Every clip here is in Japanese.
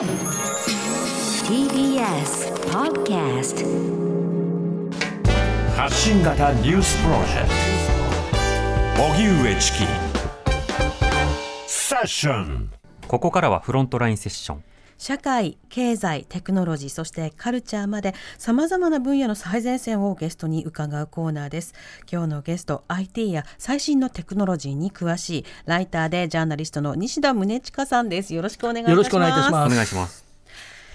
TBS Podcast 発信型ニュースプロジェクト。荻上チキ。セッション。ここからはフロントラインセッション社会、経済、テクノロジー、そしてカルチャーまで様々な分野の最前線をゲストに伺うコーナーです。今日のゲスト、IT や最新のテクノロジーに詳しいライターでジャーナリストの西田宗近さんです。よろしくお願いいたします。よろしくお願いいたしますお願いします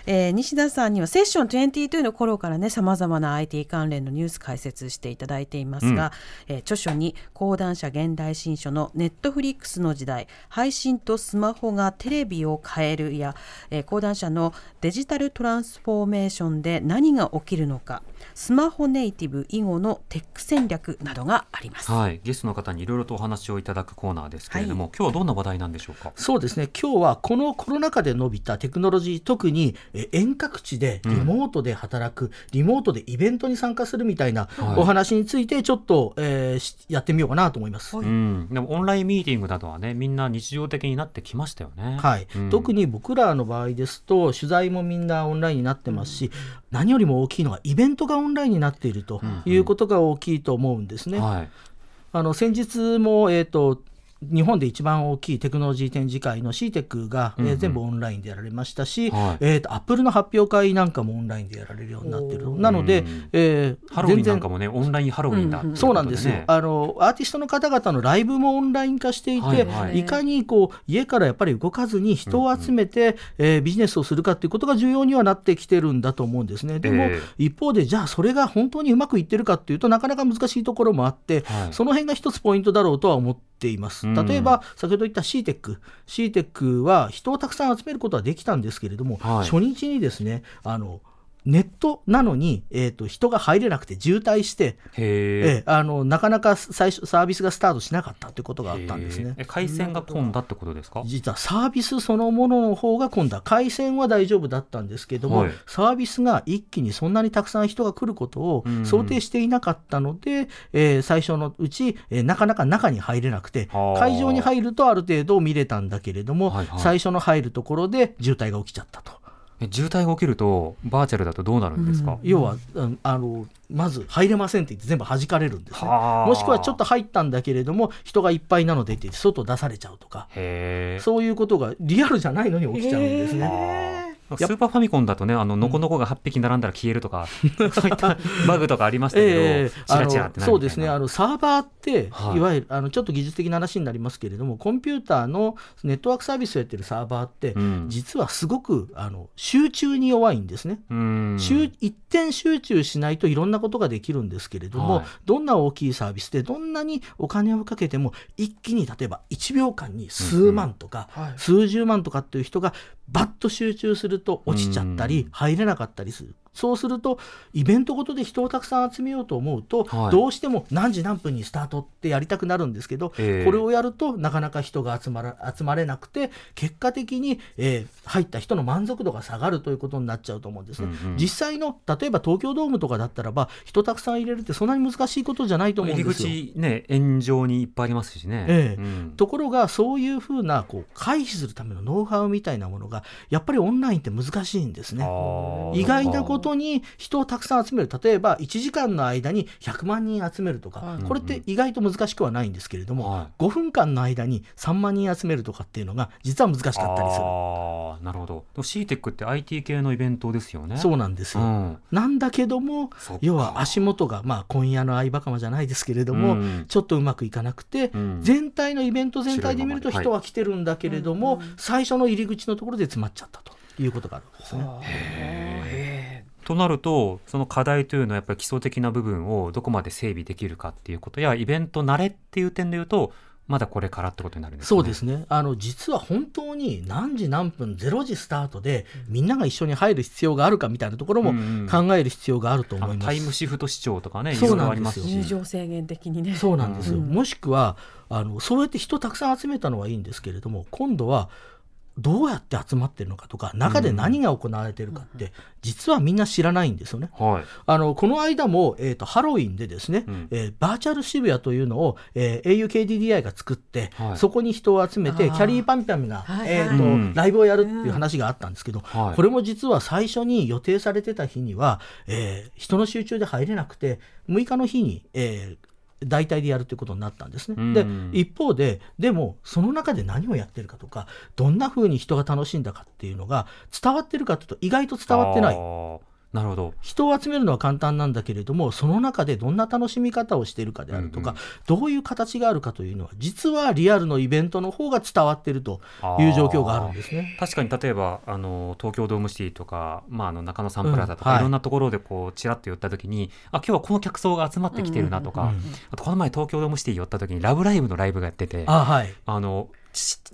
えー西田さんにはセッション22の頃からね様々な IT 関連のニュース解説していただいていますが、えー著書に講談社現代新書のネットフリックスの時代配信とスマホがテレビを変えるや、えー講談社のデジタルトランスフォーメーションで何が起きるのかスマホネイティブ以後のテック戦略などがあります。はい。ゲストの方にいろいろとお話をいただくコーナーですけれども、今日はどんな話題なんでしょうか？そうですね。今日はこのコロナ禍で伸びたテクノロジー特にえ遠隔地でリモートで働く、リモートでイベントに参加するみたいなはい。お話についてちょっと、えーしやってみようかなと思います。うん、でもオンラインミーティングなどはねみんな日常的になってきましたよね。はい。うん。特に僕らの場合ですと取材もみんなオンラインになってますし、何よりも大きいのはイベントがオンラインになっているということが大きいと思うんですね。はい。あの先日も、えー、と日本で一番大きいテクノロジー展示会の CTEC が、えーうんうん。全部オンラインでやられましたし、はい。えー、とアップルの発表会なんかもオンラインでやられるようになってるなのでうん、えーハロウィンなんかもねオンラインハロウィンだっていそうなんですよ、あのアーティストの方々のライブもオンライン化していて、はいいはい。かにこう家からやっぱり動かずに人を集めて、えービジネスをするかということが重要にはなってきてるんだと思うんですね。でも、え一方でじゃあそれが本当にうまくいってるかっていうとなかなか難しいところもあって、はい。その辺が一つポイントだろうとは思っています。うん。例えば先ほど言った CTEC、CTEC は人をたくさん集めることはできたんですけれども、はい。初日にですねあのネットなのに、えー、と人が入れなくて渋滞して、へえええあのなかなか最初サービスがスタートしなかったということがあったんですね。え。回線が混んだってことですか？実はサービスそのものの方が今度は回線は大丈夫だったんですけども、はい。サービスが一気にそんなにたくさん人が来ることをうん。想定していなかったので、えー最初のうち、えーなかなか中に入れなくてはあ。会場に入るとある程度見れたんだけれども、はいはい。最初の入るところで渋滞が起きちゃったと。え渋滞が起きるとバーチャルだとどうなるんですか、要は、うんあのまず入れませんって言って全部弾かれるんですね。はあ。もしくはちょっと入ったんだけれども人がいっぱいなのでって言って外出されちゃうとか。そういうことがリアルじゃないのに起きちゃうんですね。スーパーファミコンだとねあのノコノコが8匹並んだら消えるとか、そういったバグとかありましたけど、ええチラチラってそうですね。あのサーバーって、はい。い、わゆるあのちょっと技術的な話になりますけれどもコンピューターのネットワークサービスをやってるサーバーって、うん。実はすごくあの集中に弱いんですね。うん。集一点集中しないといろんなことができるんですけれども、はい。どんな大きいサービスでどんなにお金をかけても一気に例えば1秒間に数万とか、数十万とかっていう人がバッと集中すると落ちちゃったり、うん入れなかったりする。そうするとイベントごとで人をたくさん集めようと思うと、はい。どうしても何時何分にスタートってやりたくなるんですけど、ええ。これをやるとなかなか人が集まら集まれなくて結果的に、えー入った人の満足度が下がるということになっちゃうと思うんですね。うんうん。実際の例えば東京ドームとかだったらば人たくさん入れるってそんなに難しいことじゃないと思うん入りですよ。口ね炎上にいっぱいありますしね、ええ。うん。ところがそういうふうなこう回避するためのノウハウみたいなものがやっぱりオンラインって難しいんですね。意外なことに人をたくさん集める。例えば1時間の間に100万人集めるとか、これって意外と難しくはないんですけれども、はい。5分間の間に3万人集めるとかっていうのが実は難しかったりする。あーなるほど。でも CTEC って IT 系のイベントですよね。そうなんですよ、うん。なんだけども要は足元が、まあ、今夜の相葉かまじゃないですけれども、うん。ちょっとうまくいかなくて、うん。全体のイベント全体で見ると人は来てるんだけれども、最初の入り口のところで詰まっちゃったということがあるんですね。となるとその課題というのはやっぱり基礎的な部分をどこまで整備できるかっていうことやイベント慣れっていう点でいうとまだこれからってことになるんですかね。そうですねあの実は本当に何時何分0時スタートでみんなが一緒に入る必要があるかみたいなところも考える必要があるとあ思います。のタイムシフト視聴とかねそうなんですよ入場制限的にね。そうなんですよ、うんもしくはあのそうやって人たくさん集めたのはいいんですけれども今度はどうやって集まってるのかとか中で何が行われてるかって、実はみんな知らないんですよね。はい。あのこの間も、えー、とハロウィンでですね、うん。えーバーチャル渋谷というのを、えー aukDDI が作って、はい。そこに人を集めてキャリーパンピャンが、はいえーとうん。ライブをやるっていう話があったんですけど、はい。これも実は最初に予定されてた日には、えー人の集中で入れなくて6日の日に、えー代替でやるということになったんですね。でうん。一方ででもその中で何をやってるかとかどんな風に人が楽しんだかっていうのが伝わってるかというと意外と伝わってないなるほど。人を集めるのは簡単なんだけれどもその中でどんな楽しみ方をしているかであるとか、うんどういう形があるかというのは実はリアルのイベントの方が伝わっているという状況があるんですね。確かに例えばあの東京ドームシティとか、まあ、あの中野サンプラザとか、うんはい。い、ろんなところでこうちらっと寄った時にあ今日はこの客層が集まってきてるなとか、うんうんあとこの前東京ドームシティ寄った時にラブライブのライブがやっててあはい。あのし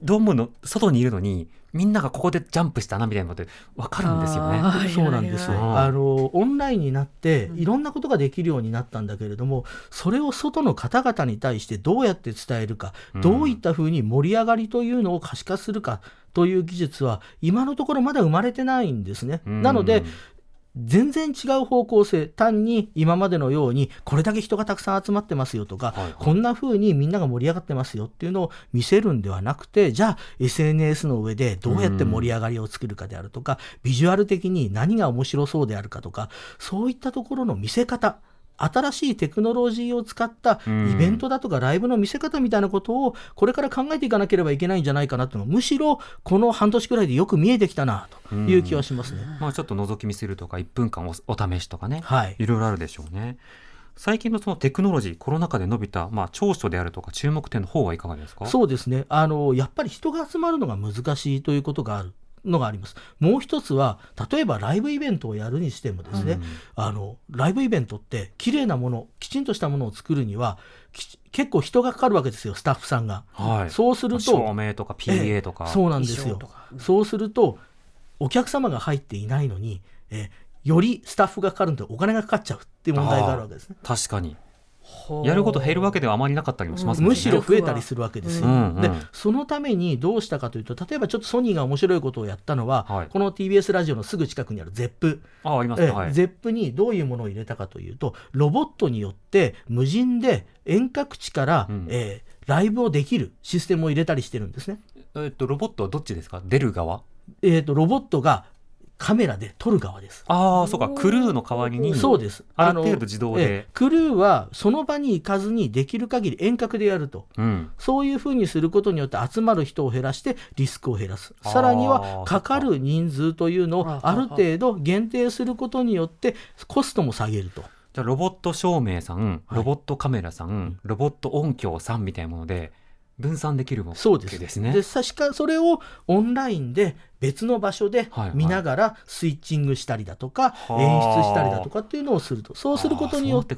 ドームの外にいるのにみんながここでジャンプしたなみたいなのって分かるんですよね。そうなんですよ。はいあのオンラインになっていろんなことができるようになったんだけれども、それを外の方々に対してどうやって伝えるか、うんどういったふうに盛り上がりというのを可視化するかという技術は今のところまだ生まれてないんですね。うんなので全然違う方向性単に今までのようにこれだけ人がたくさん集まってますよとか、はいはい。こんな風にみんなが盛り上がってますよっていうのを見せるんではなくてじゃあ SNS の上でどうやって盛り上がりを作るかであるとか、ビジュアル的に何が面白そうであるかとかそういったところの見せ方新しいテクノロジーを使ったイベントだとかライブの見せ方みたいなことをこれから考えていかなければいけないんじゃないかなと。いうのはむしろこの半年くらいでよく見えてきたなという気はしますね。まあ、ちょっと覗き見するとか1分間おお試しとかね、はい。いろいろあるでしょうね。最近のそのテクノロジーコロナ禍で伸びた、まあ、長所であるとか注目点の方はいかがですか？そうですね。あのやっぱり人が集まるのが難しいということがあるのがあります。もう一つは例えばライブイベントをやるにしてもですね、うん。あのライブイベントって綺麗なものきちんとしたものを作るにはき結構人がかかるわけですよスタッフさんが。はい、そうすると照明とか PA とか、ええそうなんですよ。衣装とか。そうするとお客様が入っていないのに、えよりスタッフがかかるのでお金がかかっちゃうっていう問題があるわけですね。確かにやること減るわけではあまりなかったりもしますもんね。むしろ増えたりするわけです。よ。うんうん。でそのためにどうしたかというと例えばちょっとソニーが面白いことをやったのは、はい。この TBS ラジオのすぐ近くにある ZEP、あありますはい、ZEP にどういうものを入れたかというとロボットによって無人で遠隔地から、うん。えーライブをできるシステムを入れたりしてるんですね。えっとロボットはどっちですか？出る側？えー、とロボットがカメラで撮る側です。ああそうかクルーの代わりにそうです。のある程度自動でええクルーはその場に行かずにできる限り遠隔でやると。うん、そういうふうにすることによって集まる人を減らしてリスクを減らす。さらにはかかる人数というのをあある程度限定することによってコストも下げると。じゃあロボット照明さんはいロボットカメラさん、ロボット音響さんみたいなもので分散できるわけですね。でさしかそれをオンラインで別の場所で見ながらスイッチングしたりだとか、はあ。演出したりだとかっていうのをすると。そうすることによって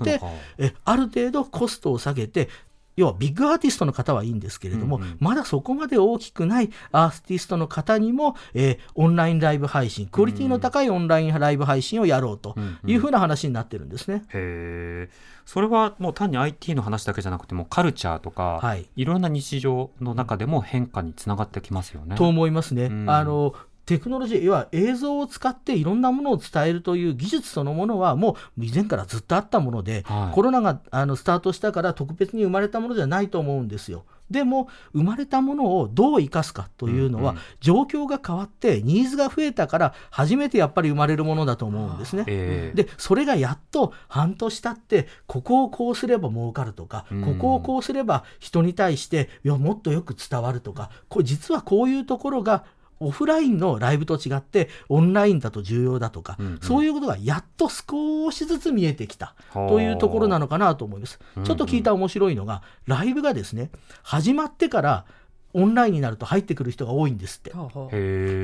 えある程度コストを下げて要はビッグアーティストの方はいいんですけれども、うんうんまだそこまで大きくないアーティストの方にも、えーオンラインライブ配信クオリティの高いオンラインライブ配信をやろうとうんうんいうふうな話になってるんですね。へえそれはもう単に IT の話だけじゃなくてもカルチャーとか、はいいろんな日常の中でも変化につながってきますよね。と思いますね。うんあのテクノロジー要は映像を使っていろんなものを伝えるという技術そのものはもう以前からずっとあったもので、はいコロナがあのスタートしたから特別に生まれたものじゃないと思うんですよ。でも生まれたものをどう生かすかというのは、うんうん状況が変わってニーズが増えたから初めてやっぱり生まれるものだと思うんですね。ええでそれがやっと半年経ってここをこうすれば儲かるとか、うんここをこうすれば人に対していやもっとよく伝わるとかこれ実はこういうところがオフラインのライブと違ってオンラインだと重要だとか、うんうん。そういうことがやっと少しずつ見えてきたはあ。というところなのかなと思います。ちょっと聞いた面白いのがライブがですね始まってからオンラインになると入ってくる人が多いんですって。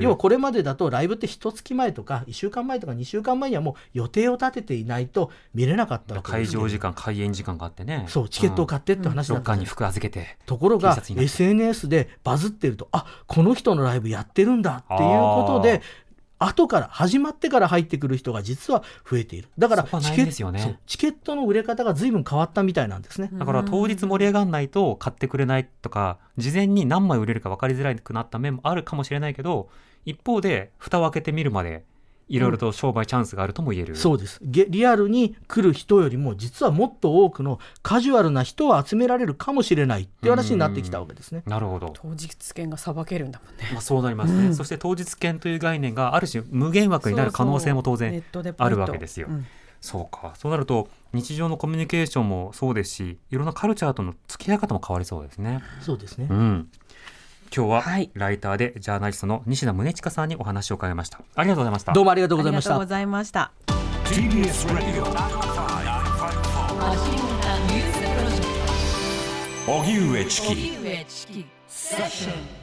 要はこれまでだとライブって一月前とか1週間前とか2週間前にはもう予定を立てていないと見れなかったわけです会場時間開演時間があってね。そうチケットを買ってって話だったんですロッカーに服預けてところが SNS でバズってるとあこの人のライブやってるんだっていうことで後から始まってから入ってくる人が実は増えているだからチケねチケットの売れ方が随分変わったみたいなんですね。だから当日盛り上がんないと買ってくれないとか事前に何枚売れるか分かりづらくなった面もあるかもしれないけど一方で蓋を開けてみるまでいろいろと商売チャンスがあるとも言える、そうです。ゲリアルに来る人よりも実はもっと多くのカジュアルな人を集められるかもしれないっていう話になってきたわけですね。なるほど、当日券がさばけるんだもんね。まあ、そうなりますね、そして当日券という概念がある種無限枠になる可能性も当然あるわけですよ。うん。そうか。そうなると日常のコミュニケーションもそうですしいろんなカルチャーとの付き合い方も変わりそうですね。そうですね。うん今日ははいライターでジャーナリストの西田宗近さんにお話を伺いました。ありがとうございました。どうもありがとうございましたありがとうご。ざいました。TBS Radio 荻上チキ荻上チキセッション